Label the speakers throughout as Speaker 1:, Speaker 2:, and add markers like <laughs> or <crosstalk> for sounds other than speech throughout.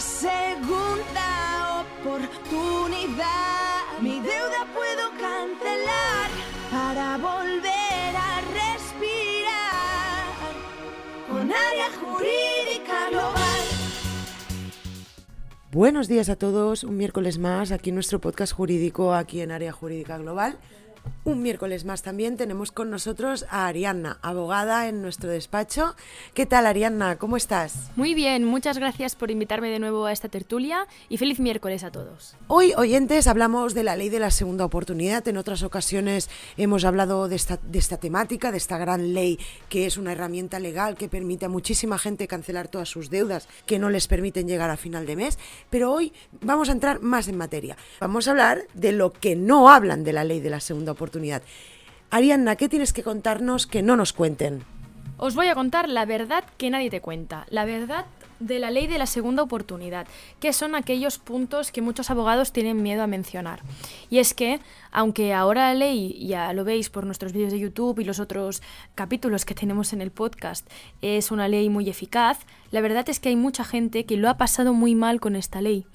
Speaker 1: segunda oportunidad. Mi deuda puedo cancelar para volver a respirar con área jurídica global.
Speaker 2: Buenos días a todos, un miércoles más aquí en nuestro podcast jurídico, aquí en Área Jurídica Global. Un miércoles más también tenemos con nosotros a Arianna, abogada en nuestro despacho. ¿Qué tal Arianna? ¿Cómo estás?
Speaker 3: Muy bien, muchas gracias por invitarme de nuevo a esta tertulia y feliz miércoles a todos.
Speaker 2: Hoy, oyentes, hablamos de la ley de la segunda oportunidad. En otras ocasiones hemos hablado de esta, de esta temática, de esta gran ley que es una herramienta legal que permite a muchísima gente cancelar todas sus deudas que no les permiten llegar a final de mes. Pero hoy vamos a entrar más en materia. Vamos a hablar de lo que no hablan de la ley de la segunda oportunidad. Arianna, ¿qué tienes que contarnos que no nos cuenten?
Speaker 3: Os voy a contar la verdad que nadie te cuenta, la verdad de la ley de la segunda oportunidad, que son aquellos puntos que muchos abogados tienen miedo a mencionar. Y es que, aunque ahora la ley, ya lo veis por nuestros vídeos de YouTube y los otros capítulos que tenemos en el podcast, es una ley muy eficaz, la verdad es que hay mucha gente que lo ha pasado muy mal con esta ley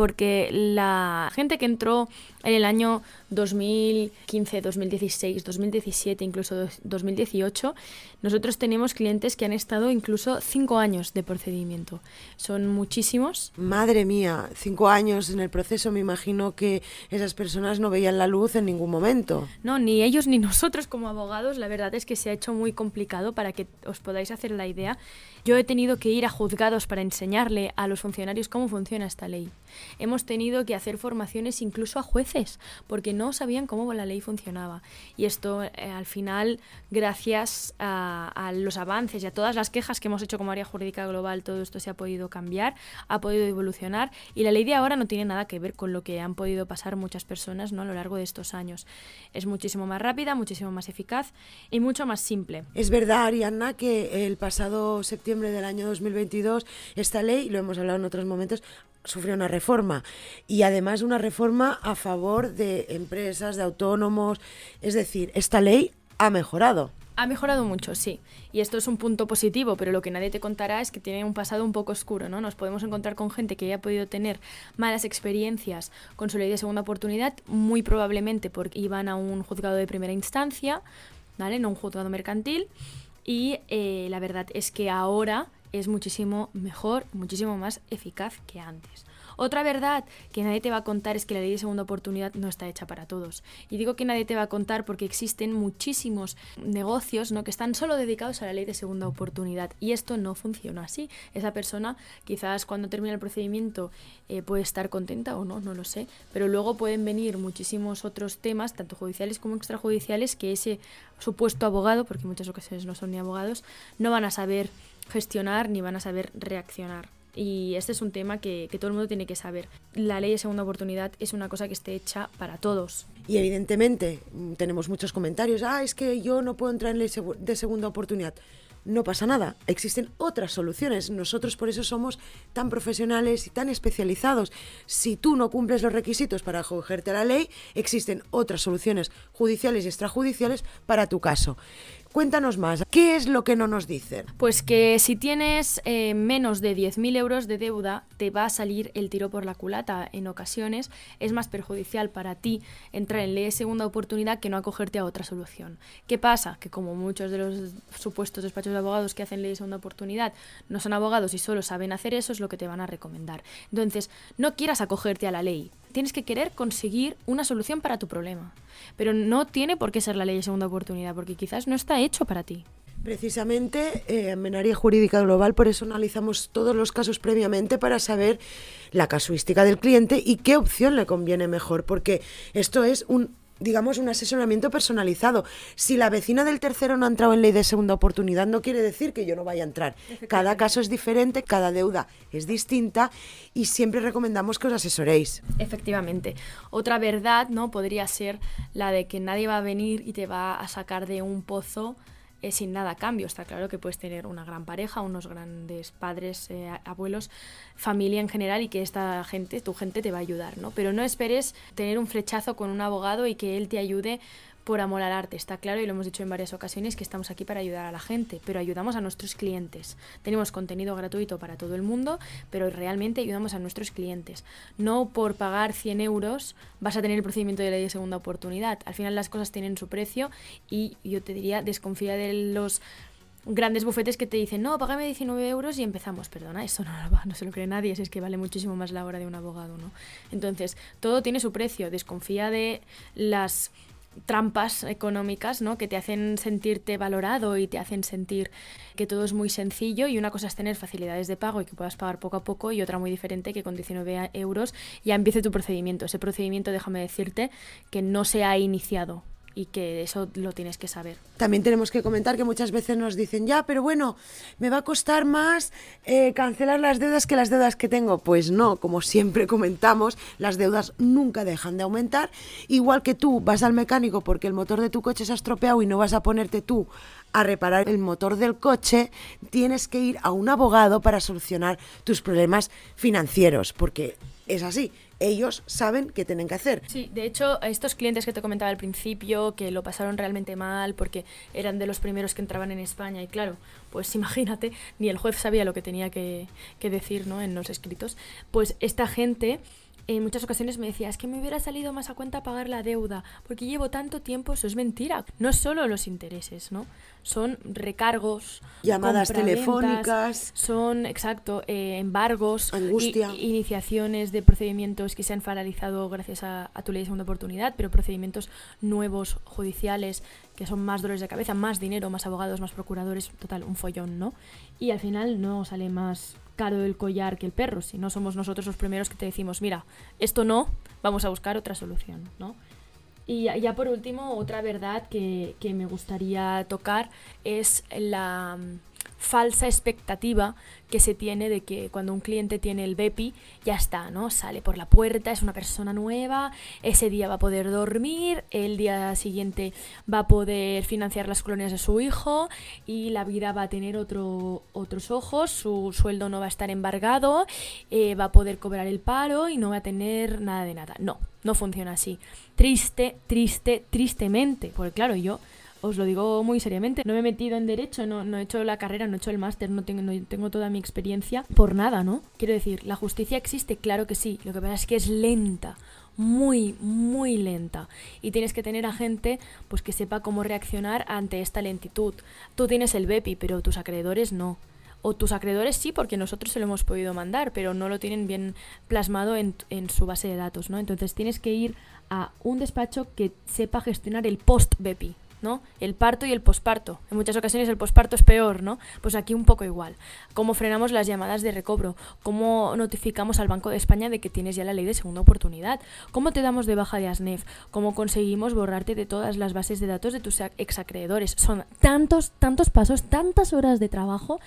Speaker 3: porque la gente que entró en el año 2015, 2016, 2017, incluso 2018, nosotros tenemos clientes que han estado incluso cinco años de procedimiento. Son muchísimos.
Speaker 2: Madre mía, cinco años en el proceso, me imagino que esas personas no veían la luz en ningún momento.
Speaker 3: No, ni ellos ni <laughs> nosotros como abogados, la verdad es que se ha hecho muy complicado para que os podáis hacer la idea. Yo he tenido que ir a juzgados para enseñarle a los funcionarios cómo funciona esta ley. Hemos tenido que hacer formaciones incluso a jueces, porque no sabían cómo la ley funcionaba. Y esto, eh, al final, gracias a, a, los avances y a todas las quejas que hemos hecho como área jurídica global, todo esto se ha podido cambiar, ha podido evolucionar. Y la ley de ahora no tiene nada que ver con lo que han podido pasar muchas personas ¿no? a lo largo de estos años. Es muchísimo más rápida, muchísimo más eficaz y mucho más simple.
Speaker 2: Es verdad, Arianna, que el pasado septiembre del año 2022 esta ley, lo hemos hablado en otros momentos, sufrió una reforma y además una reforma a favor de empresas, de autónomos. Es decir, esta ley ha mejorado.
Speaker 3: Ha mejorado mucho, sí. Y esto es un punto positivo, pero lo que nadie te contará es que tiene un pasado un poco oscuro, ¿no? Nos podemos encontrar con gente que haya podido tener malas experiencias con su ley de segunda oportunidad, muy probablemente porque iban a un juzgado de primera instancia, ¿vale? No un juzgado mercantil. Y eh, la verdad es que ahora es muchísimo mejor, muchísimo más eficaz que antes. Otra verdad que nadie te va a contar es que la ley de segunda oportunidad no está hecha para todos. Y digo que nadie te va a contar porque existen muchísimos negocios ¿no? que están solo dedicados a la ley de segunda oportunidad. Y esto no funciona así. Esa persona quizás cuando termina el procedimiento eh, puede estar contenta o no, no lo sé. Pero luego pueden venir muchísimos otros temas, tanto judiciales como extrajudiciales, que ese supuesto abogado, porque en muchas ocasiones no son ni abogados, no van a saber gestionar ni van a saber reaccionar. Y este es un tema que, todo el mundo tiene que saber. La ley de segunda oportunidad es una cosa que esté hecha para todos.
Speaker 2: Y evidentemente tenemos muchos comentarios, ah, es que yo no puedo entrar en ley de segunda oportunidad. No pasa nada, existen otras soluciones. Nosotros por eso somos tan profesionales y tan especializados. Si tú no cumples los requisitos para acogerte a la ley, existen otras soluciones judiciales y extrajudiciales para tu caso. Cuéntanos más, ¿qué es lo que no nos dicen?
Speaker 3: Pues que si tienes eh, menos de 10.000 euros de deuda, te va a salir el tiro por la culata en ocasiones. Es más perjudicial para ti entrar en ley de segunda oportunidad que no acogerte a otra solución. ¿Qué pasa? Que como muchos de los supuestos despachos de abogados que hacen ley de segunda oportunidad no son abogados y solo saben hacer eso, es lo que te van a recomendar. Entonces, no quieras acogerte a la ley, tienes que querer conseguir una solución para tu problema. Pero no tiene por qué ser la ley de segunda oportunidad, porque quizás no está hecho para ti.
Speaker 2: Precisamente eh, en área jurídica global, por eso analizamos todos los casos previamente para saber la casuística del cliente y qué opción le conviene mejor, porque esto es un digamos, un asesoramiento personalizado. Si la vecina del tercero no ha entrado en ley de segunda oportunidad, no quiere decir que yo no vaya a entrar. Cada caso es diferente, cada deuda es distinta y siempre recomendamos que os asesoréis.
Speaker 3: Efectivamente. Otra verdad, ¿no? Podría ser la de que nadie va a venir y te va a sacar de un pozo eh, sin nada cambio. Está claro que puedes tener una gran pareja, unos grandes padres, eh, abuelos, familia en general y que esta gente, tu gente te va a ayudar, ¿no? Pero no esperes tener un flechazo con un abogado y que él te ayude por amor al arte, está claro, y lo hemos dicho en varias ocasiones, que estamos aquí para ayudar a la gente, pero ayudamos a nuestros clientes. Tenemos contenido gratuito para todo el mundo, pero realmente ayudamos a nuestros clientes. No por pagar 100 euros vas a tener el procedimiento de ley de segunda oportunidad. Al final las cosas tienen su precio y yo te diría, desconfía de los grandes bufetes que te dicen, no, págame 19 euros y empezamos. Perdona, eso no, no se lo cree nadie, es que vale muchísimo más la hora de un abogado, ¿no? Entonces, todo tiene su precio. Desconfía de las trampas económicas, ¿no? Que te hacen sentirte valorado y te hacen sentir que todo es muy sencillo y una cosa es tener facilidades de pago y que puedas pagar poco a poco y otra muy diferente que con 19 euros ya empiece tu procedimiento. Ese procedimiento, déjame decirte, que no se ha iniciado y que eso lo tienes que saber.
Speaker 2: También tenemos que comentar que muchas veces nos dicen, ya, pero bueno, me va a costar más eh, cancelar las deudas que las deudas que tengo. Pues no, como siempre comentamos, las deudas nunca dejan de aumentar. Igual que tú vas al mecánico porque el motor de tu coche se ha estropeado y no vas a ponerte tú a reparar el motor del coche, tienes que ir a un abogado para solucionar tus problemas financieros, porque es así ellos saben qué tienen que hacer.
Speaker 3: Sí, de hecho, a estos clientes que te comentaba al principio, que lo pasaron realmente mal porque eran de los primeros que entraban en España y claro, pues <laughs> imagínate, ni el juez sabía lo que tenía que, que decir ¿no? en los escritos, pues esta gente en muchas ocasiones me decía, es que me hubiera salido más a cuenta pagar la deuda, porque llevo tanto tiempo, eso es mentira. No solo los intereses, ¿no? Son recargos,
Speaker 2: llamadas telefónicas,
Speaker 3: son, exacto, eh, embargos,
Speaker 2: angustia.
Speaker 3: iniciaciones de procedimientos que se han paralizado gracias a, a tu ley de segunda oportunidad, pero procedimientos nuevos, judiciales, que son más dolores de cabeza, más dinero, más abogados, más procuradores, total, un follón, ¿no? Y al final no sale más caro el collar que el perro, si no somos nosotros los primeros que te decimos, mira, esto no, vamos a buscar otra solución, ¿no? Y ya, por último, otra verdad que, que me gustaría tocar es la falsa expectativa que se tiene de que cuando un cliente tiene el BEPI, ya está, ¿no? Sale por la puerta, es una persona nueva, ese día va a poder dormir, el día siguiente va a poder financiar las colonias de su hijo y la vida va a tener otro, otros ojos, su sueldo no va a estar embargado, eh, va a poder cobrar el paro y no va a tener nada de nada. No, no funciona así. Triste, triste, tristemente, porque claro, yo os lo digo muy seriamente, no me he metido en derecho, no, he hecho la carrera, no he hecho el máster, no tengo, no tengo toda mi experiencia por nada, ¿no? Quiero decir, la justicia existe, claro que sí, lo que pasa es que es lenta, muy, muy lenta. Y tienes que tener a gente pues que sepa cómo reaccionar ante esta lentitud. Tú tienes el BEPI, pero tus acreedores no. O tus acreedores sí, porque nosotros se lo hemos podido mandar, pero no lo tienen bien plasmado en su base de datos, ¿no? Entonces tienes que ir a un despacho que sepa gestionar el post-BEPI. ¿No? El parto y el posparto. En muchas ocasiones el posparto es peor, ¿no? Pues aquí un poco igual. ¿Cómo frenamos las llamadas de recobro? ¿Cómo notificamos al Banco de España de que tienes ya la ley de segunda oportunidad? ¿Cómo te damos de baja de ASNEF? ¿Cómo conseguimos borrarte de todas las bases de datos de tus exacreedores? Son tantos, tantos pasos, tantas horas de trabajo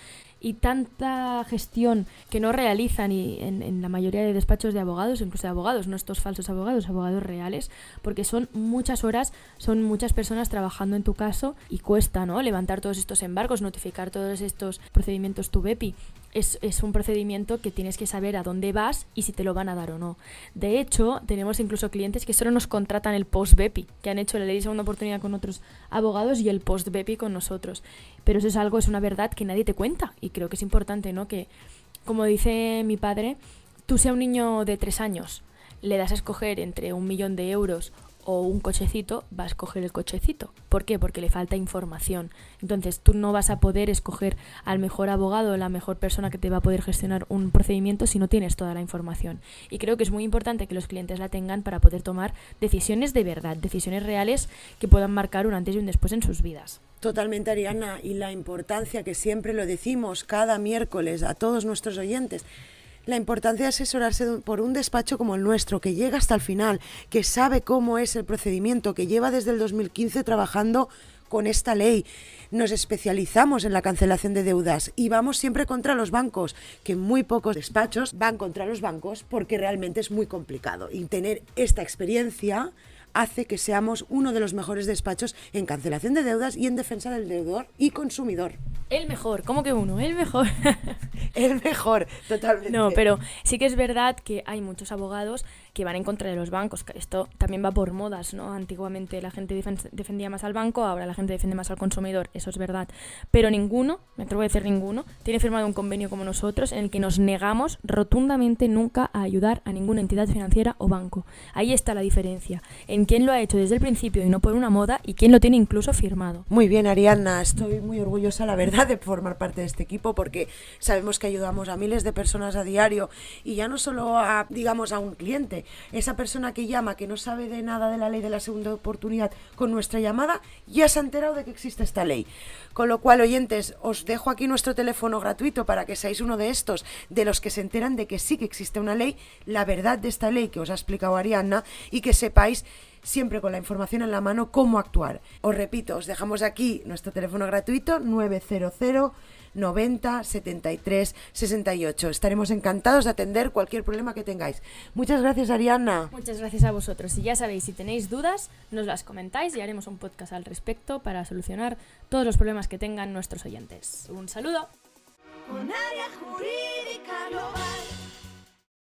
Speaker 3: y tanta gestión que no realizan y en, la mayoría de despachos de abogados, incluso de abogados, no estos falsos abogados, abogados reales, porque son muchas horas, son muchas personas trabajando en tu caso y cuesta, ¿no? Levantar todos estos embargos, notificar todos estos procedimientos tu BEPI es, es, un procedimiento que tienes que saber a dónde vas y si te lo van a dar o no. De hecho, tenemos incluso clientes que solo nos contratan el post-BEPI, que han hecho la ley segunda oportunidad con otros abogados y el post-BEPI con nosotros. Pero eso es algo, es una verdad que nadie te cuenta y creo que es importante, ¿no? Que, como dice mi padre, tú sea un niño de tres años, le das a escoger entre un millón de euros o un cochecito, va a escoger el cochecito. ¿Por qué? Porque le falta información. Entonces tú no vas a poder escoger al mejor abogado o la mejor persona que te va a poder gestionar un procedimiento si no tienes toda la información. Y creo que es muy importante que los clientes la tengan para poder tomar decisiones de verdad, decisiones reales que puedan marcar un antes y un después en sus vidas.
Speaker 2: Totalmente, Ariana, y la importancia que siempre lo decimos cada miércoles a todos nuestros oyentes la importancia de asesorarse por un despacho como el nuestro, que llega hasta el final, que sabe cómo es el procedimiento, que lleva desde el 2015 trabajando con esta ley. Nos especializamos en la cancelación de deudas y vamos siempre contra los bancos, que muy pocos despachos van contra los bancos porque realmente es muy complicado. Y tener esta experiencia hace que seamos uno de los mejores despachos en cancelación de deudas y en defensa del deudor y consumidor.
Speaker 3: El mejor, ¿cómo que uno? El mejor. <laughs> <laughs>
Speaker 2: el mejor, totalmente.
Speaker 3: No, pero sí que es verdad que hay muchos abogados que van en contra de los bancos. Esto también va por modas, ¿no? Antiguamente la gente defendía más al banco, ahora la gente defiende más al consumidor, eso es verdad. Pero ninguno, me atrevo a decir ninguno, tiene firmado un convenio como nosotros en el que nos negamos rotundamente nunca a ayudar a ninguna entidad financiera o banco. Ahí está la diferencia, en quién lo ha hecho desde el principio y no por una moda y quién lo tiene incluso firmado.
Speaker 2: Muy bien, Ariadna, estoy muy orgullosa, la verdad, de formar parte de este equipo porque sabemos que ayudamos a miles de personas a diario y ya no solo a, digamos, a un cliente, esa persona que llama, que no sabe de nada de la ley de la segunda oportunidad, con nuestra llamada ya se ha enterado de que existe esta ley. Con lo cual, oyentes, os dejo aquí nuestro teléfono gratuito para que seáis uno de estos, de los que se enteran de que sí que existe una ley, la verdad de esta ley que os ha explicado Ariadna y que sepáis siempre con la información en la mano cómo actuar. Os repito, os dejamos aquí nuestro teléfono gratuito 900 90 73 68. Estaremos encantados de atender cualquier problema que tengáis. Muchas gracias, Ariana.
Speaker 3: Muchas gracias a vosotros. Y ya sabéis, si tenéis dudas, nos las comentáis y haremos un podcast al respecto para solucionar todos los problemas que tengan nuestros oyentes. Un saludo. Con área jurídica.